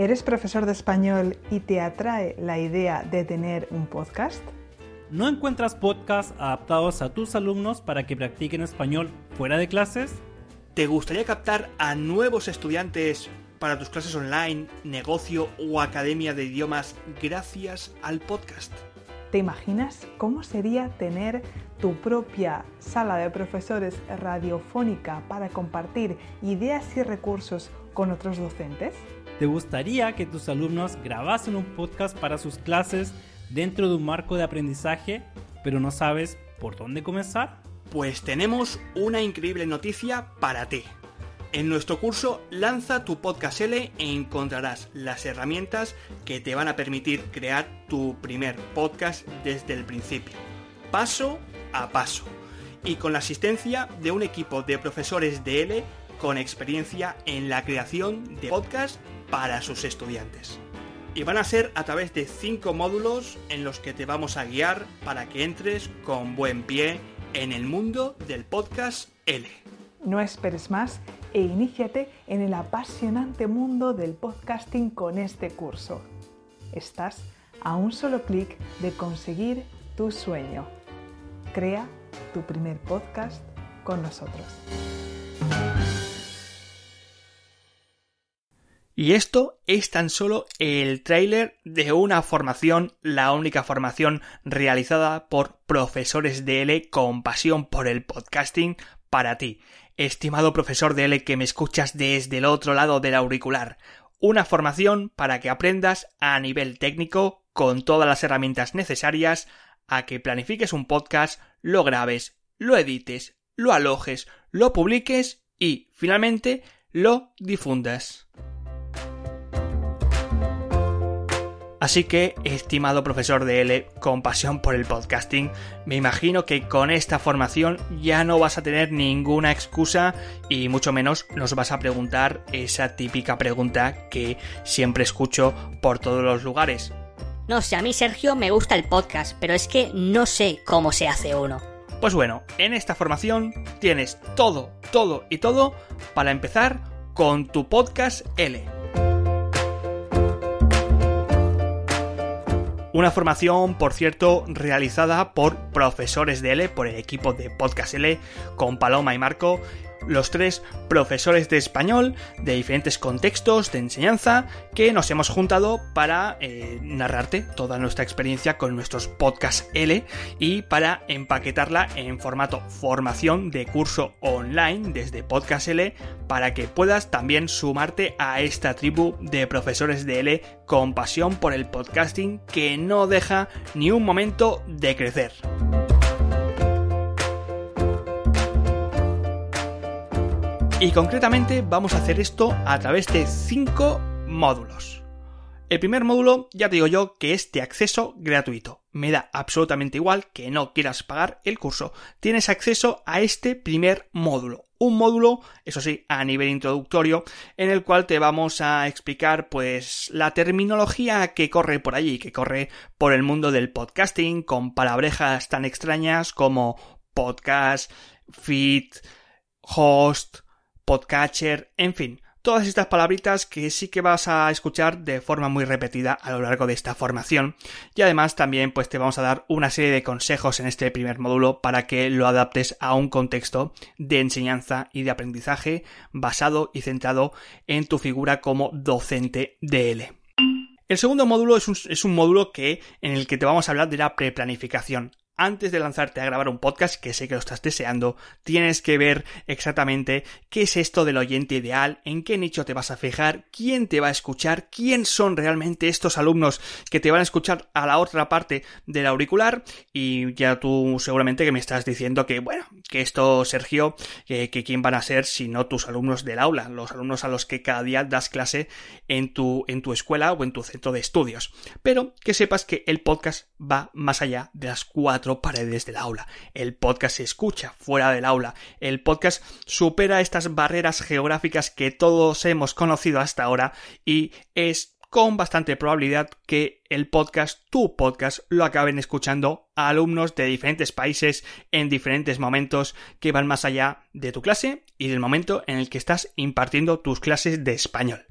¿Eres profesor de español y te atrae la idea de tener un podcast? ¿No encuentras podcasts adaptados a tus alumnos para que practiquen español fuera de clases? ¿Te gustaría captar a nuevos estudiantes para tus clases online, negocio o academia de idiomas gracias al podcast? ¿Te imaginas cómo sería tener tu propia sala de profesores radiofónica para compartir ideas y recursos con otros docentes? ¿Te gustaría que tus alumnos grabasen un podcast para sus clases dentro de un marco de aprendizaje, pero no sabes por dónde comenzar? Pues tenemos una increíble noticia para ti. En nuestro curso Lanza tu podcast L encontrarás las herramientas que te van a permitir crear tu primer podcast desde el principio, paso a paso, y con la asistencia de un equipo de profesores de L con experiencia en la creación de podcasts para sus estudiantes. Y van a ser a través de cinco módulos en los que te vamos a guiar para que entres con buen pie en el mundo del podcast L. No esperes más e iníciate en el apasionante mundo del podcasting con este curso. Estás a un solo clic de conseguir tu sueño. Crea tu primer podcast con nosotros. Y esto es tan solo el tráiler de una formación, la única formación realizada por profesores de L con pasión por el podcasting para ti. Estimado profesor de L que me escuchas desde el otro lado del auricular. Una formación para que aprendas a nivel técnico con todas las herramientas necesarias a que planifiques un podcast, lo grabes, lo edites, lo alojes, lo publiques y, finalmente, lo difundas. Así que, estimado profesor de L, con pasión por el podcasting, me imagino que con esta formación ya no vas a tener ninguna excusa y mucho menos nos vas a preguntar esa típica pregunta que siempre escucho por todos los lugares. No sé, a mí Sergio me gusta el podcast, pero es que no sé cómo se hace uno. Pues bueno, en esta formación tienes todo, todo y todo para empezar con tu podcast L. Una formación, por cierto, realizada por profesores de L, por el equipo de Podcast L, con Paloma y Marco, los tres profesores de español de diferentes contextos de enseñanza que nos hemos juntado para eh, narrarte toda nuestra experiencia con nuestros podcasts L y para empaquetarla en formato formación de curso online desde Podcast L para que puedas también sumarte a esta tribu de profesores de L con pasión por el podcasting que no deja ni un momento de crecer. Y concretamente vamos a hacer esto a través de cinco módulos. El primer módulo, ya te digo yo, que es de acceso gratuito. Me da absolutamente igual que no quieras pagar el curso. Tienes acceso a este primer módulo. Un módulo, eso sí, a nivel introductorio, en el cual te vamos a explicar, pues, la terminología que corre por allí, que corre por el mundo del podcasting, con palabrejas tan extrañas como podcast, feed, host, podcatcher, en fin, todas estas palabritas que sí que vas a escuchar de forma muy repetida a lo largo de esta formación y además también pues te vamos a dar una serie de consejos en este primer módulo para que lo adaptes a un contexto de enseñanza y de aprendizaje basado y centrado en tu figura como docente de L. El segundo módulo es un, es un módulo que, en el que te vamos a hablar de la preplanificación antes de lanzarte a grabar un podcast, que sé que lo estás deseando, tienes que ver exactamente qué es esto del oyente ideal, en qué nicho te vas a fijar, quién te va a escuchar, quién son realmente estos alumnos que te van a escuchar a la otra parte del auricular y ya tú seguramente que me estás diciendo que, bueno, que esto, Sergio, que, quién van a ser si no tus alumnos del aula, los alumnos a los que cada día das clase en tu, en tu escuela o en tu centro de estudios. Pero que sepas que el podcast va más allá de las cuatro paredes del aula. El podcast se escucha fuera del aula. El podcast supera estas barreras geográficas que todos hemos conocido hasta ahora y es con bastante probabilidad que el podcast, tu podcast, lo acaben escuchando alumnos de diferentes países en diferentes momentos que van más allá de tu clase y del momento en el que estás impartiendo tus clases de español.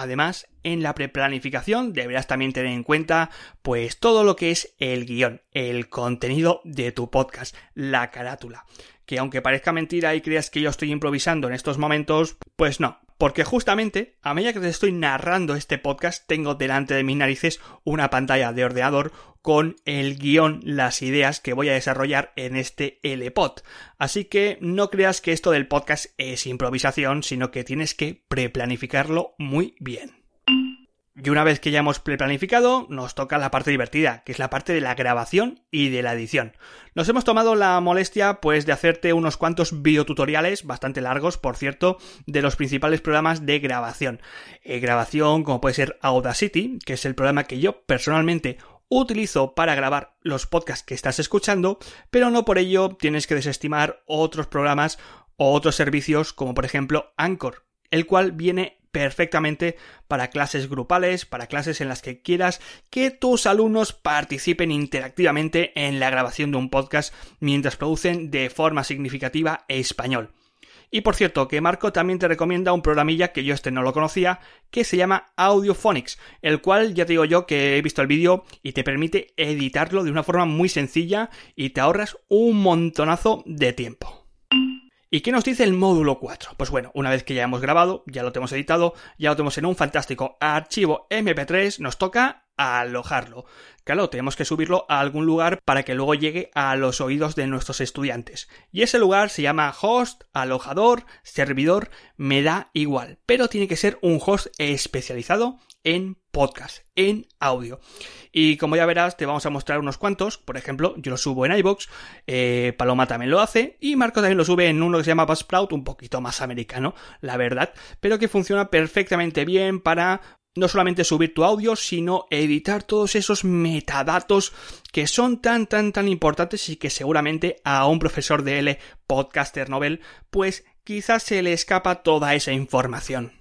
Además, en la preplanificación deberás también tener en cuenta pues todo lo que es el guion, el contenido de tu podcast, la carátula. Que aunque parezca mentira y creas que yo estoy improvisando en estos momentos, pues no, porque justamente a medida que te estoy narrando este podcast tengo delante de mis narices una pantalla de ordenador con el guion, las ideas que voy a desarrollar en este LPod. Así que no creas que esto del podcast es improvisación, sino que tienes que preplanificarlo muy bien. Y una vez que ya hemos preplanificado, nos toca la parte divertida, que es la parte de la grabación y de la edición. Nos hemos tomado la molestia, pues, de hacerte unos cuantos videotutoriales, bastante largos, por cierto, de los principales programas de grabación. Eh, grabación como puede ser Audacity, que es el programa que yo personalmente utilizo para grabar los podcasts que estás escuchando, pero no por ello tienes que desestimar otros programas o otros servicios como por ejemplo Anchor, el cual viene perfectamente para clases grupales, para clases en las que quieras que tus alumnos participen interactivamente en la grabación de un podcast mientras producen de forma significativa español. Y por cierto, que Marco también te recomienda un programilla que yo este no lo conocía, que se llama Audiophonics, el cual ya te digo yo que he visto el vídeo y te permite editarlo de una forma muy sencilla y te ahorras un montonazo de tiempo. ¿Y qué nos dice el módulo 4? Pues bueno, una vez que ya hemos grabado, ya lo tenemos editado, ya lo tenemos en un fantástico archivo MP3, nos toca alojarlo. Claro, tenemos que subirlo a algún lugar para que luego llegue a los oídos de nuestros estudiantes. Y ese lugar se llama host, alojador, servidor, me da igual. Pero tiene que ser un host especializado en podcast, en audio. Y como ya verás, te vamos a mostrar unos cuantos. Por ejemplo, yo lo subo en iBox, eh, Paloma también lo hace, y Marco también lo sube en uno que se llama Buzzsprout, un poquito más americano, la verdad, pero que funciona perfectamente bien para no solamente subir tu audio, sino editar todos esos metadatos que son tan, tan, tan importantes y que seguramente a un profesor de L, podcaster novel, pues quizás se le escapa toda esa información.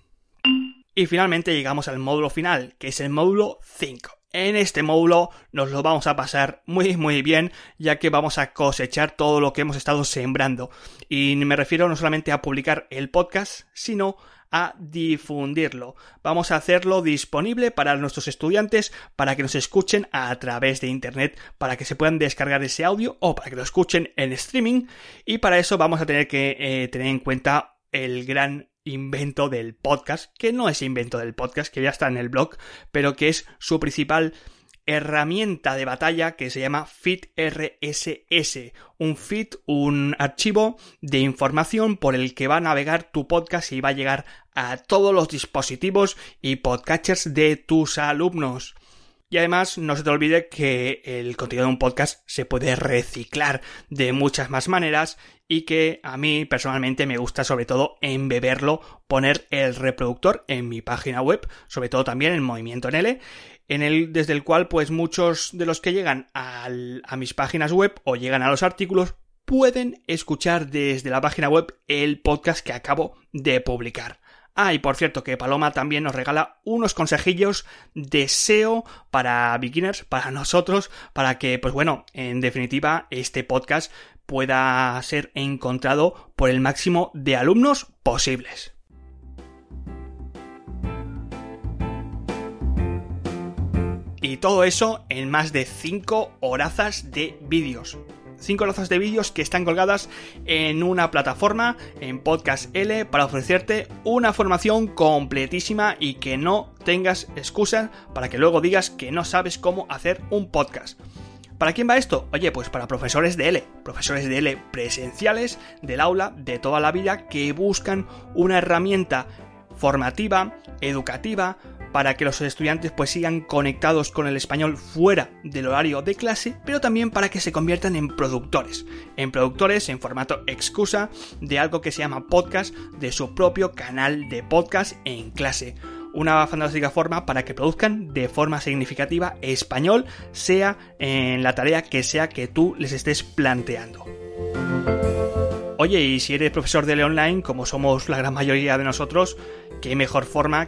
Y finalmente llegamos al módulo final, que es el módulo 5. En este módulo nos lo vamos a pasar muy muy bien ya que vamos a cosechar todo lo que hemos estado sembrando. Y me refiero no solamente a publicar el podcast, sino a difundirlo. Vamos a hacerlo disponible para nuestros estudiantes para que nos escuchen a través de Internet, para que se puedan descargar ese audio o para que lo escuchen en streaming. Y para eso vamos a tener que eh, tener en cuenta el gran invento del podcast, que no es invento del podcast, que ya está en el blog, pero que es su principal herramienta de batalla que se llama FitRSS. Un fit, un archivo de información por el que va a navegar tu podcast y va a llegar a todos los dispositivos y podcatchers de tus alumnos. Y además, no se te olvide que el contenido de un podcast se puede reciclar de muchas más maneras y que a mí personalmente me gusta sobre todo embeberlo, poner el reproductor en mi página web, sobre todo también en Movimiento en L, en el, desde el cual pues muchos de los que llegan a mis páginas web o llegan a los artículos pueden escuchar desde la página web el podcast que acabo de publicar. Ah, y por cierto que Paloma también nos regala unos consejillos de SEO para beginners, para nosotros, para que, pues bueno, en definitiva, este podcast pueda ser encontrado por el máximo de alumnos posibles. Y todo eso en más de 5 horazas de vídeos. 5 horazas de vídeos que están colgadas en una plataforma, en Podcast L, para ofrecerte una formación completísima y que no tengas excusa para que luego digas que no sabes cómo hacer un podcast. ¿Para quién va esto? Oye, pues para profesores de L, profesores de L presenciales del aula de toda la vida que buscan una herramienta formativa, educativa, para que los estudiantes pues sigan conectados con el español fuera del horario de clase, pero también para que se conviertan en productores, en productores en formato excusa de algo que se llama podcast, de su propio canal de podcast en clase. Una fantástica forma para que produzcan de forma significativa español, sea en la tarea que sea que tú les estés planteando. Oye, y si eres profesor de online, como somos la gran mayoría de nosotros, qué mejor forma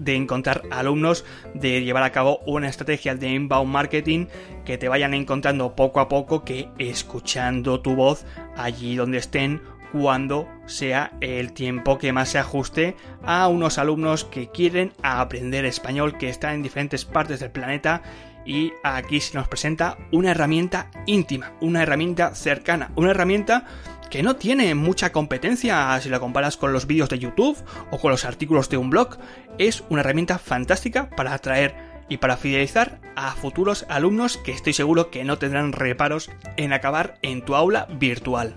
de encontrar alumnos, de llevar a cabo una estrategia de inbound marketing que te vayan encontrando poco a poco que escuchando tu voz allí donde estén cuando sea el tiempo que más se ajuste a unos alumnos que quieren aprender español, que están en diferentes partes del planeta. Y aquí se nos presenta una herramienta íntima, una herramienta cercana, una herramienta que no tiene mucha competencia si la comparas con los vídeos de YouTube o con los artículos de un blog. Es una herramienta fantástica para atraer y para fidelizar a futuros alumnos que estoy seguro que no tendrán reparos en acabar en tu aula virtual.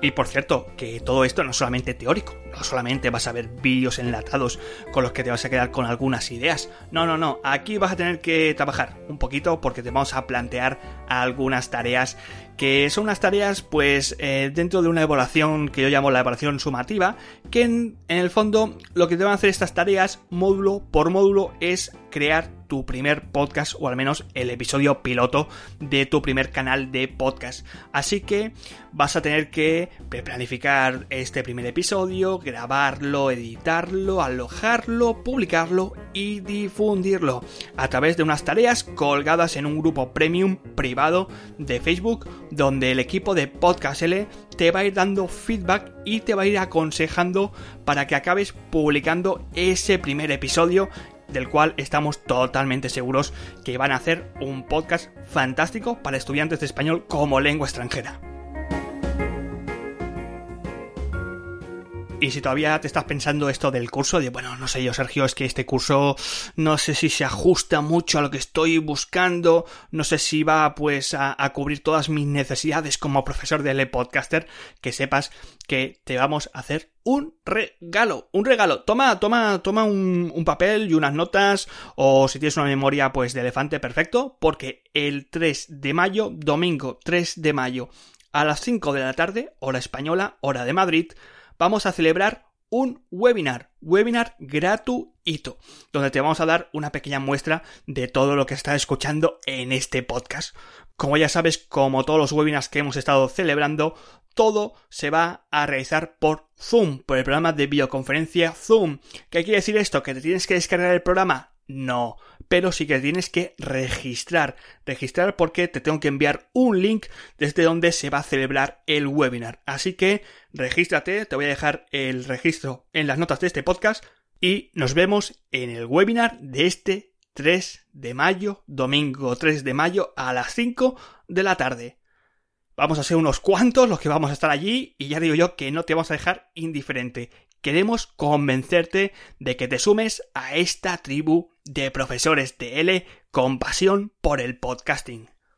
Y por cierto, que todo esto no es solamente teórico, no solamente vas a ver vídeos enlatados con los que te vas a quedar con algunas ideas. No, no, no, aquí vas a tener que trabajar un poquito porque te vamos a plantear algunas tareas que son unas tareas pues eh, dentro de una evaluación que yo llamo la evaluación sumativa, que en, en el fondo lo que te van a hacer estas tareas módulo por módulo es crear tu primer podcast o al menos el episodio piloto de tu primer canal de podcast. Así que vas a tener que planificar este primer episodio, grabarlo, editarlo, alojarlo, publicarlo y difundirlo a través de unas tareas colgadas en un grupo premium privado de Facebook donde el equipo de Podcast L te va a ir dando feedback y te va a ir aconsejando para que acabes publicando ese primer episodio del cual estamos totalmente seguros que van a hacer un podcast fantástico para estudiantes de español como lengua extranjera. Y si todavía te estás pensando esto del curso, de bueno, no sé yo, Sergio, es que este curso no sé si se ajusta mucho a lo que estoy buscando, no sé si va pues a, cubrir todas mis necesidades como profesor de podcaster, que sepas que te vamos a hacer un regalo, un regalo. Toma, toma, toma un, un, papel y unas notas, o si tienes una memoria pues de elefante, perfecto, porque el 3 de mayo, domingo 3 de mayo, a las 5 de la tarde, hora española, hora de Madrid, vamos a celebrar un webinar, webinar gratuito, donde te vamos a dar una pequeña muestra de todo lo que estás escuchando en este podcast. Como ya sabes, como todos los webinars que hemos estado celebrando, todo se va a realizar por Zoom, por el programa de videoconferencia Zoom. ¿Qué quiere decir esto? ¿Que te tienes que descargar el programa? No, pero sí que tienes que registrar. Registrar porque te tengo que enviar un link desde donde se va a celebrar el webinar. Así que regístrate, te voy a dejar el registro en las notas de este podcast y nos vemos en el webinar de este 3 de mayo, domingo 3 de mayo a las 5 de la tarde. Vamos a ser unos cuantos los que vamos a estar allí y ya digo yo que no te vamos a dejar indiferente. Queremos convencerte de que te sumes a esta tribu de profesores de L con pasión por el podcasting.